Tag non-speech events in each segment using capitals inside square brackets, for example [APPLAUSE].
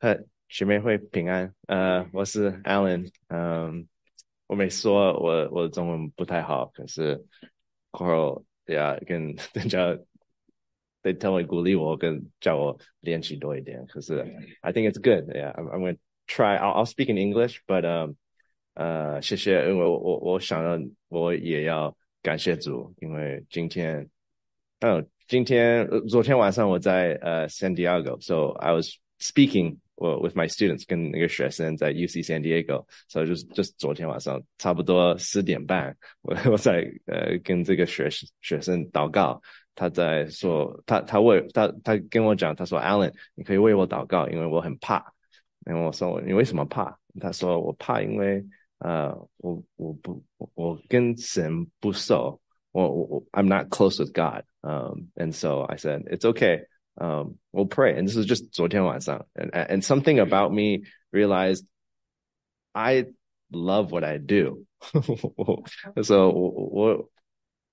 呃，学妹会平安。呃，我是 Alan。嗯，我没说我我的中文不太好，可是 Coral 呀跟人家 they tell me 鼓励我跟叫我练习多一点。可是 I think it's good. Yeah, I'm I'm gonna try. I'll I'll speak in English, but um 呃，谢谢，因为我我我想要我也要感谢主，因为今天，嗯，今天昨天晚上我在呃 San Diego，so I was speaking with my students 跟那个学生在 UC San Diego，so 就是就是昨天晚上差不多十点半，我我在呃跟这个学学生祷告，他在说他他为他他跟我讲，他说 Alan，你可以为我祷告，因为我很怕，然后我说你为什么怕？他说我怕，因为呃，我我不我跟神不熟，我我 I'm not close with God. Um, and so I said it's okay. Um, we'll pray. And this is just 昨天晚上, and and something about me realized I love what I do. [LAUGHS] so 我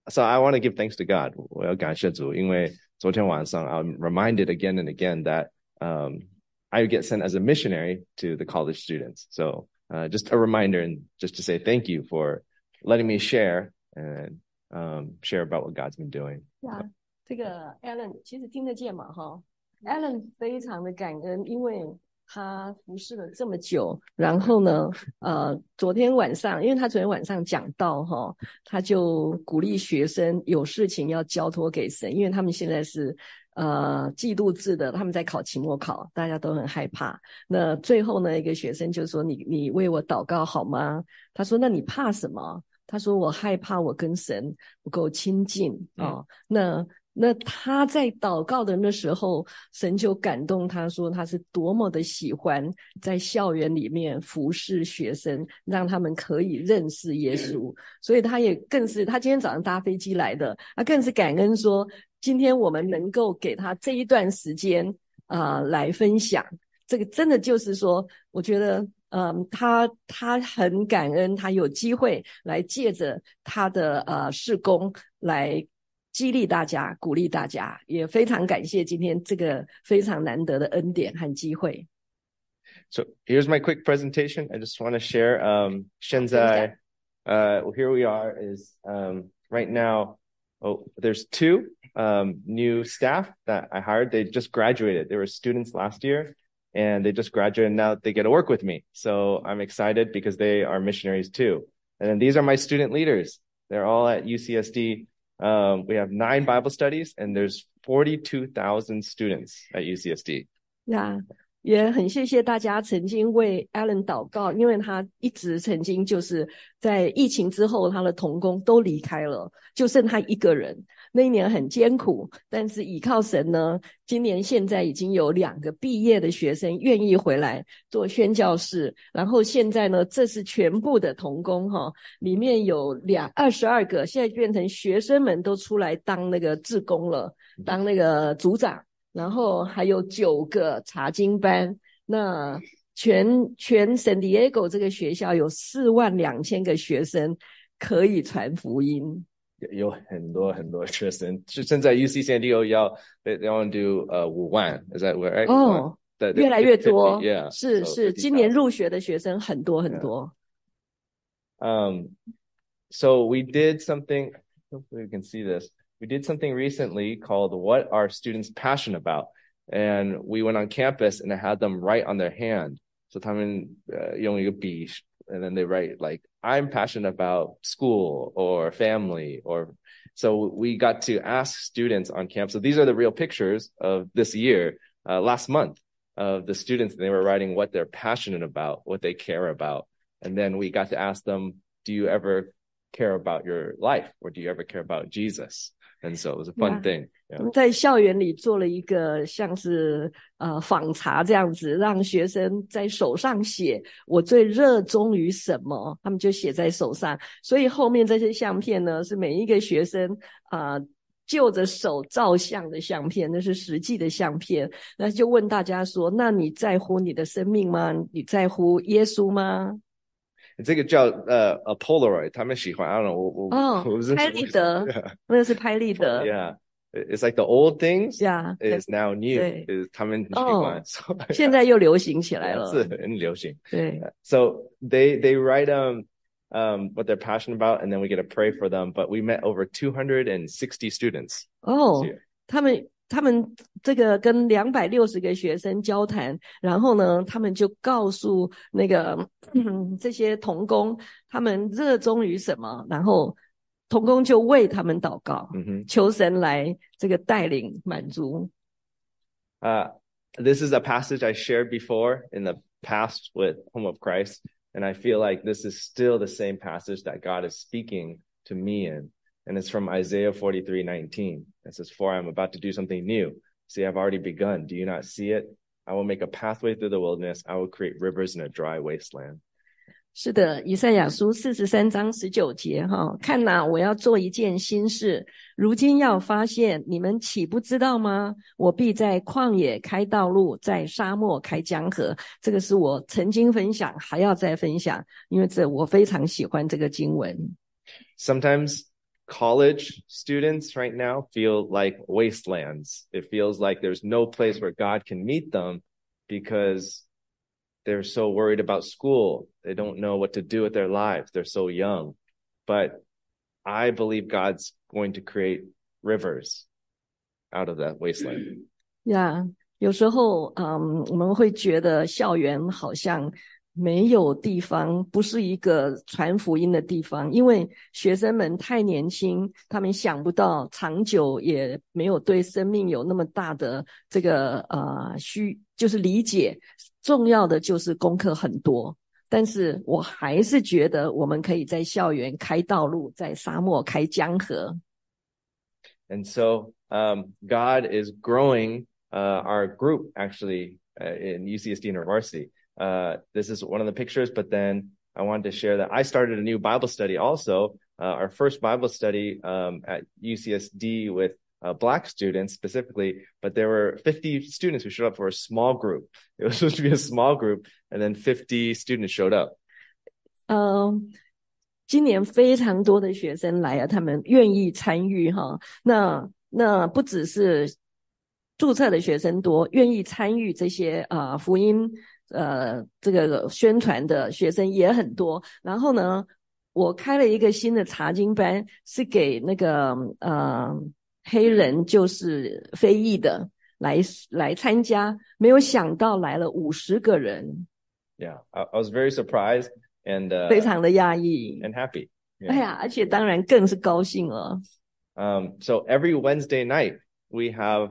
so I want to give thanks to God. 我要感谢主，因为昨天晚上 I'm reminded again and again that um I get sent as a missionary to the college students. So uh, just a reminder and just to say thank you for letting me share and um, share about what God's been doing. Yeah， 这个 Alan 其实听得见嘛哈，Alan 非常的感恩，因为他服侍了这么久，然后呢，呃，昨天晚上，因为他昨天晚上讲到哈，他就鼓励学生有事情要交托给神，因为他们现在是。呃，季度制的，他们在考期末考，大家都很害怕。那最后呢，一个学生就说：“你你为我祷告好吗？”他说：“那你怕什么？”他说：“我害怕我跟神不够亲近啊。”那。那他在祷告的那时候，神就感动他说，他是多么的喜欢在校园里面服侍学生，让他们可以认识耶稣。所以他也更是，他今天早上搭飞机来的，他更是感恩说，今天我们能够给他这一段时间啊来分享。这个真的就是说，我觉得，嗯，他他很感恩，他有机会来借着他的呃事工来。激励大家，鼓励大家，也非常感谢今天这个非常难得的恩典和机会。So here's my quick presentation. I just want to share. Um, 现在, uh, here we are. Is um, right now. Oh, there's two um, new staff that I hired. They just graduated. They were students last year, and they just graduated. And now they get to work with me. So I'm excited because they are missionaries too. And then these are my student leaders. They're all at UCSD um, we have nine Bible studies, and there's 42,000 students at UCSD. Yeah. 也很谢谢大家曾经为 Alan 祷告，因为他一直曾经就是在疫情之后，他的童工都离开了，就剩他一个人。 那一年很艰苦，但是倚靠神呢，今年现在已经有两个毕业的学生愿意回来做宣教士，然后现在呢，这是全部的童工哈，里面有两二十二个，现在变成学生们都出来当那个志工了，当那个组长。然后还有九个查经班，那全全神 Diego 这个学校有四万两千个学生可以传福音，有很多很多学生，是现在 UC San Diego 要 they want to do 呃五万，is that right？哦，对，越来越多，yeah，是是，今年入学的学生很多很多。Um, so we did something. Hopefully, you can see this. we did something recently called What Are Students Passionate About? And we went on campus and I had them write on their hand. So 他们呃用一个笔 and then they write like I'm passionate about school or family or so we got to ask students on campus. So these are the real pictures of this year, uh, last month of the students. And They were writing what they're passionate about, what they care about. And then we got to ask them, do you ever care about your life or do you ever care about Jesus? And so it was a fun thing. 我们在校园里做了一个像是呃访查这样子，让学生在手上写我最热衷于什么，他们就写在手上。所以后面这些相片呢，是每一个学生啊就着手照相的相片，那是实际的相片。那就问大家说：那你在乎你的生命吗？你在乎耶稣吗？这个叫呃呃 Polaroid，他们喜欢，I don't know，我我哦，拍立得，那个是拍立得，Yeah， It's [LAUGHS] [LAUGHS] like the old things Yeah, is now new. 对。 Is 他们习哦惯，所以现在又流行起来了。是很流行。对， So [LAUGHS] they they write um um what they're passionate about, and then we get to pray for them. But we met over 260 students. 哦 this year.，他们 他们这个跟两百六十个学生交谈，然后呢，他们就告诉那个、嗯、这些童工，他们热衷于什么，然后童工就为他们祷告，Mhm. 求神来这个带领满足。Uh, this is a passage I shared before in the past with Home of Christ, and I feel like this is still the same passage that God is speaking to me in. And it's from Isaiah 43 19. It says, For I am about to do something new. See, I've already begun. Do you not see it? I will make a pathway through the wilderness. I will create rivers in a dry wasteland. 是的，以赛亚书四十三章十九节，哈，看哪，我要做一件新事，如今要发现，你们岂不知道吗？我必在旷野开道路，在沙漠开江河。这个是我曾经分享，还要再分享，因为这我非常喜欢这个经文。 Sometimes college students right now feel like wastelands. It feels like there's no place where God can meet them because they're so worried about school. They don't know what to do with their lives. They're so young. But I believe God's going to create rivers out of that wasteland. 呀有时候，嗯，我们会觉得校园好像 没有地方，不是一个传福音的地方，因为学生们太年轻，他们想不到长久，也没有对生命有那么大的这个呃需，就是理解。重要的就是功课很多，但是我还是觉得我们可以在校园开道路，在沙漠开江河。And so um, God is growing uh, our group actually uh, in UCSD University. Uh, this is one of the pictures, but then I wanted to share that I started a new Bible study also. Uh, our first Bible study um, at UCSD with uh, Black students specifically, but there were 50 students who showed up for a small group. It was [LAUGHS] supposed to be a small group, and then 50 students showed up. 嗯，今年非常多的学生来啊，他们愿意参与哈。那那不只是注册的学生多，愿意参与这些啊、呃福音 呃这个宣传的学生也很多。然后呢，我开了一个新的查经班，是给那个呃黑人，就是非裔的来来参加。没有想到来了五十个人，Yeah, I, I was very surprised and uh, 非常的讶异。and happy. Yeah. 哎呀，而且当然更是高兴了。Um, so every Wednesday night we have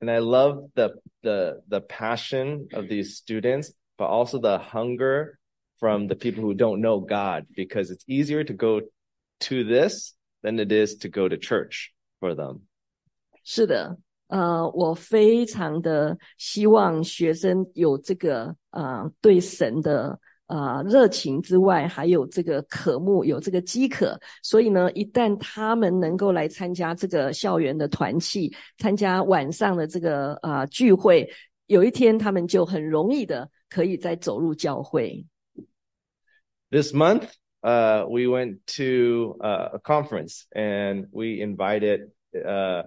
And I love the the the passion of these students, but also the hunger from the people who don't know God, because it's easier to go to this than it is to go to church for them. 是的，呃，我非常的希望学生有这个呃对神的 呃热情之外，还有这个渴慕，有这个饥渴。所以呢，一旦他们能够来参加这个校园的团契，参加晚上的这个呃聚会，有一天他们就很容易的可以再走入教会。This month, uh, we went to a conference and we invited uh,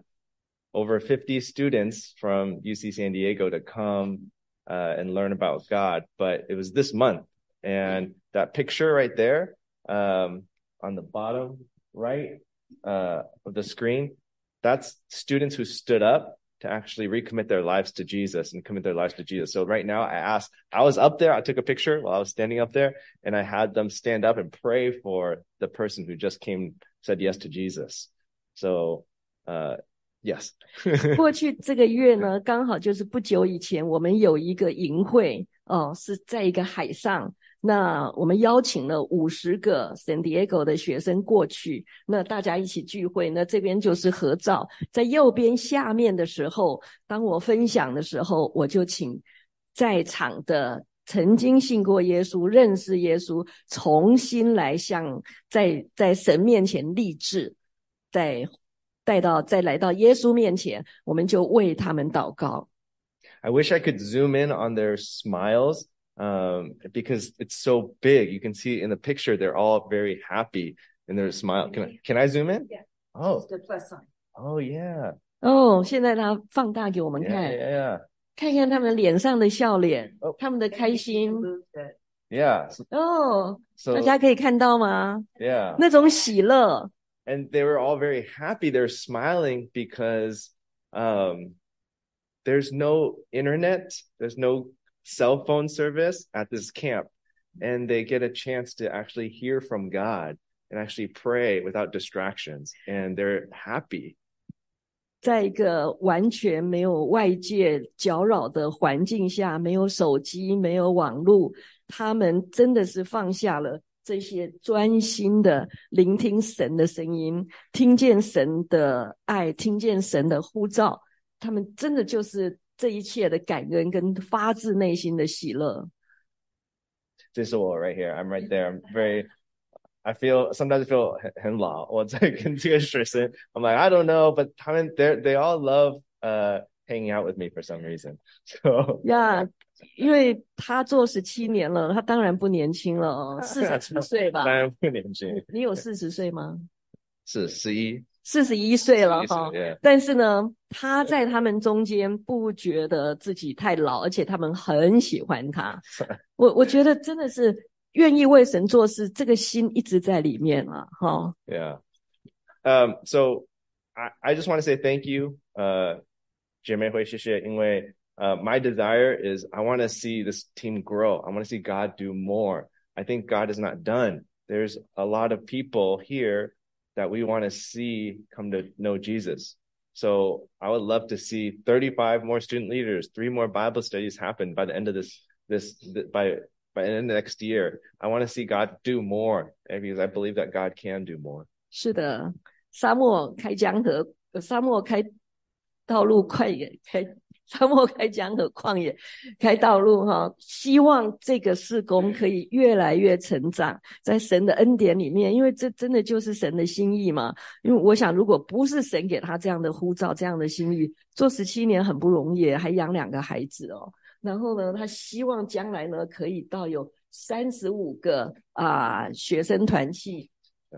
over 50 students from UC San Diego to come and learn about God. But it was this month, and that picture right there um, on the bottom right uh, of the screen, that's students who stood up to actually recommit their lives to Jesus and commit their lives to Jesus. So right now I asked, I was up there, I took a picture while I was standing up there and I had them stand up and pray for the person who just came, said yes to Jesus. So, uh, yes. 过去这个月呢，刚好就是不久以前，我们有一个营会， 哦，是在一个海上。 [LAUGHS] 那我们邀请了五十个 San Diego 的学生过去，那大家一起聚会。那这边就是合照，在右边下面的时候，当我分享的时候，我就请在场的曾经信过耶稣、认识耶稣，重新来向在在神面前立志，在。带到再来到耶稣面前，我们就为他们祷告。I wish I could zoom in on their smiles um, because it's so big. You can see in the picture they're all very happy in their smile. Can I, can I zoom in? Yeah. Oh. The plus sign. Oh yeah. 哦，现在他放大给我们 Yeah, 看， yeah, yeah. 看看他们脸上的笑脸哦，他们的开心。 Move the- Yeah. So, 哦， so 大家可以看到吗？ yeah. 那种喜乐， and they were all very happy. They're smiling because um, there's no internet, there's no cell phone service at this camp, and they get a chance to actually hear from God and actually pray without distractions, and they're happy. 在一个完全没有外界搅扰的环境下，没有手机，没有网络，他们真的是放下了这些，专心的聆听神的声音，听见神的爱，听见神的呼召，他们真的就是 这一切的感恩跟发自内心的喜乐。This is all right here. I'm right there. I'm very. I feel sometimes I feel 很很老。我在跟这个学生 I'm like I don't know, but 他们 they they all love uh hanging out with me for some reason. So 呀因为他做十七年了，他当然不年轻了哦，四十七岁吧当？然不年轻，你有四十岁吗？是十一四十一岁了哈。但是呢，他在他们中间不觉得自己太老，而且他们很喜欢他。我我觉得真的是愿意为神做事，这个心一直在里面啊，哈。Yeah. Um, so I, I just want to say thank you, uh, 姐妹会谢谢，因为 uh, my desire is I want to see this team grow. I want to see God do more. I think God is not done. There's a lot of people here that we want to see come to know Jesus. So I would love to see 35 more student leaders, three more Bible studies happen by the end of this, this, by, by the end of next year. I want to see God do more eh, because I believe that God can do more. 是的，沙漠开江河，呃沙漠开道路，快也开 沙漠开江河，旷野开道路哈。希望这个事工可以越来越成长，在神的恩典里面，因为这真的就是神的心意嘛。因为我想，如果不是神给他这样的呼召、这样的心意，做十七年很不容易，还养两个孩子哦。然后呢，他希望将来呢可以到有三十五个啊、学生团契。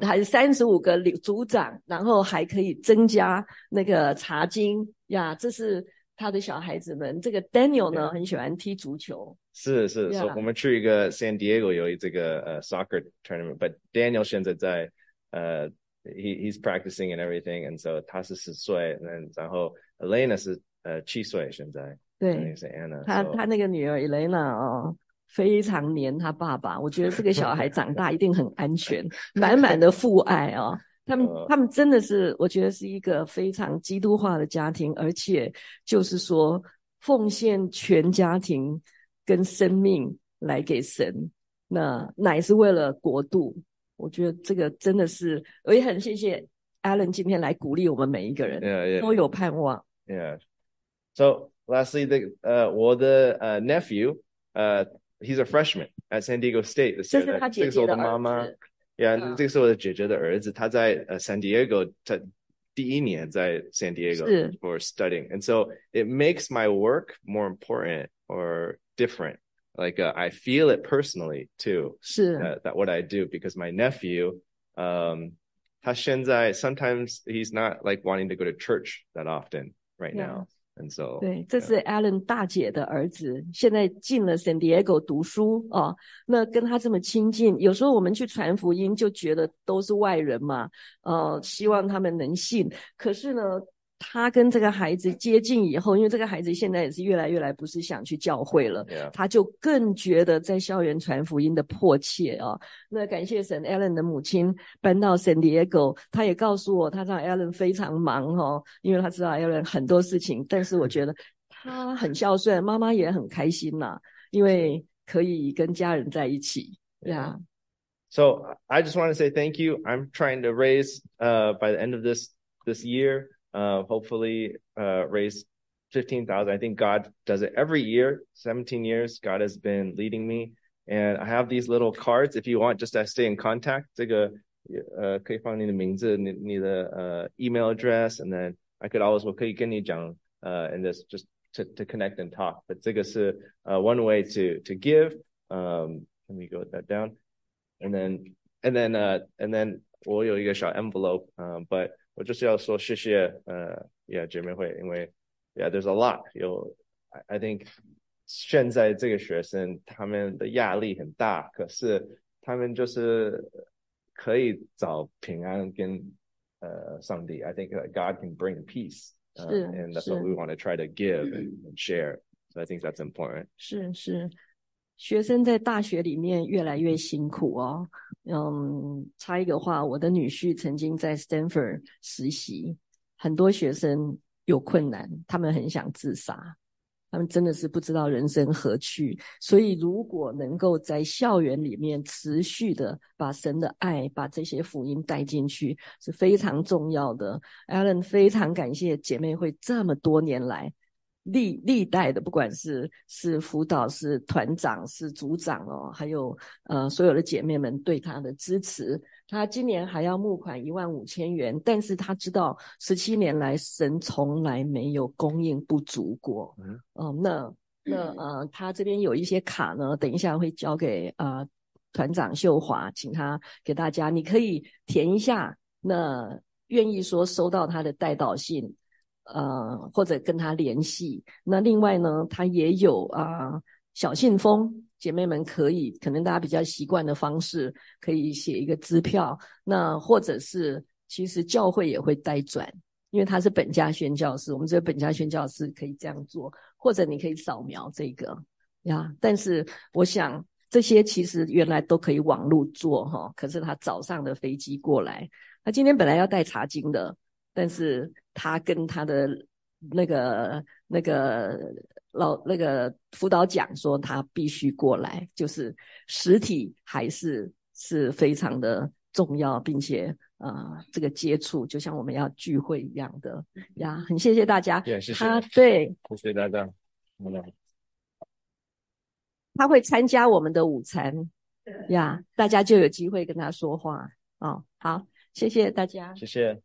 还是三十五个领组长，然后还可以增加那个茶经呀，这是他的小孩子们。这个 Daniel 呢，很喜欢踢足球，是是以我们去一个 San Diego 有这个呃 soccer tournament，but Daniel 现在在呃 he he's practicing and everything，and so 他是十岁，然然后 Elena 是呃七岁现在，对是 Anna，他他那个女儿 Elena 哦，非常黏他爸爸。我觉得这个小孩长大一定很安全，满满的父爱哦。他们呃他们真的是，我觉得是一个非常基督化的家庭，而且就是说奉献全家庭跟生命来给神，那乃是为了国度。我觉得这个真的是，我也很谢谢 Alan 今天来鼓励我们每一个人，Yeah, yeah. 都有盼望。Yeah. So lastly, the uh, 我的 uh, nephew, uh, he's a freshman at San Diego State 这是他姐姐的的妈妈。儿子。 Yeah，、嗯这个是我的姐姐的儿子，他在呃 San Diego 在第一年在 San Diego 是 for studying, and so it makes my work more important or different. Like uh, I feel it personally too 是 that, that what I do because my nephew, um, 他现在 sometimes he's not like wanting to go to church that often right Yeah. now, And so 对，这是 Alan 大姐的儿子，现在进了 San Diego 读书哦。那跟他这么亲近，有时候我们去传福音就觉得都是外人嘛，呃，希望他们能信。可是呢，他跟这个孩子接近以后，因为这个孩子现在也是越来越来不是想去教会了.他就更觉得在校园传福音的迫切啊。那感谢神，Allen 的母亲搬到 San Diego，他也告诉我，他让 Allen 非常忙哦，因为他知道 Allen 很多事情，但是我觉得他很孝顺，妈妈也很开心呐、因为可以跟家人在一起呀。So I just want to say thank you. I'm trying to raise uh by the end of this this year, uh hopefully uh raise 15,000. I think God does it every year. 17 years God has been leading me and I have these little cards if you want just to stay in contact. 这个呃可以放你的名字，你你的呃 email address and then I could always 我可以跟你讲呃 and this just to to connect and talk. But 这个是 uh one way to to give. Um let me go that down and then and then uh and then 我有一个小 envelope，嗯、um,，but 我就是要说谢谢呃，yeah 姐妹会，因为 yeah there's a lot 有 I, think 现在这个学生他们的压力很大，可是他们就是可以找平安跟呃上帝。I think God can bring peace, uh, and that's what we want to try to give and, and share. So I think that's important. 是是。学生在大学里面越来越辛苦哦。嗯，插一个话，我的女婿曾经在 Stanford 实习，很多学生有困难，他们很想自杀，他们真的是不知道人生何去。所以，如果能够在校园里面持续的把神的爱、把这些福音带进去，是非常重要的。Alan 非常感谢姐妹会这么多年来。历历代的，不管是是辅导、是团长、是组长哦，还有呃所有的姐妹们对他的支持。他今年还要募款一万五千元，但是他知道十七年来神从来没有供应不足过。嗯，哦，那那呃，他这边有一些卡呢，等一下会交给呃团长秀华，请他给大家，你可以填一下。那愿意说收到他的带导信。呃，或者跟他联系。那另外呢，他也有啊小信封，姐妹们可以，可能大家比较习惯的方式，可以写一个支票。那或者是，其实教会也会代转，因为他是本家宣教师，我们这个本家宣教师可以这样做，或者你可以扫描这个呀。但是我想这些其实原来都可以网络做哈，可是他早上的飞机过来，他今天本来要带茶经的。但是他跟他的那个那个老那个辅导讲说，他必须过来，就是实体还是是非常的重要，并且啊，这个接触就像我们要聚会一样的呀。很谢谢大家，谢谢他对，谢谢大家。他会参加我们的午餐呀，大家就有机会跟他说话哦。好，谢谢大家，谢谢。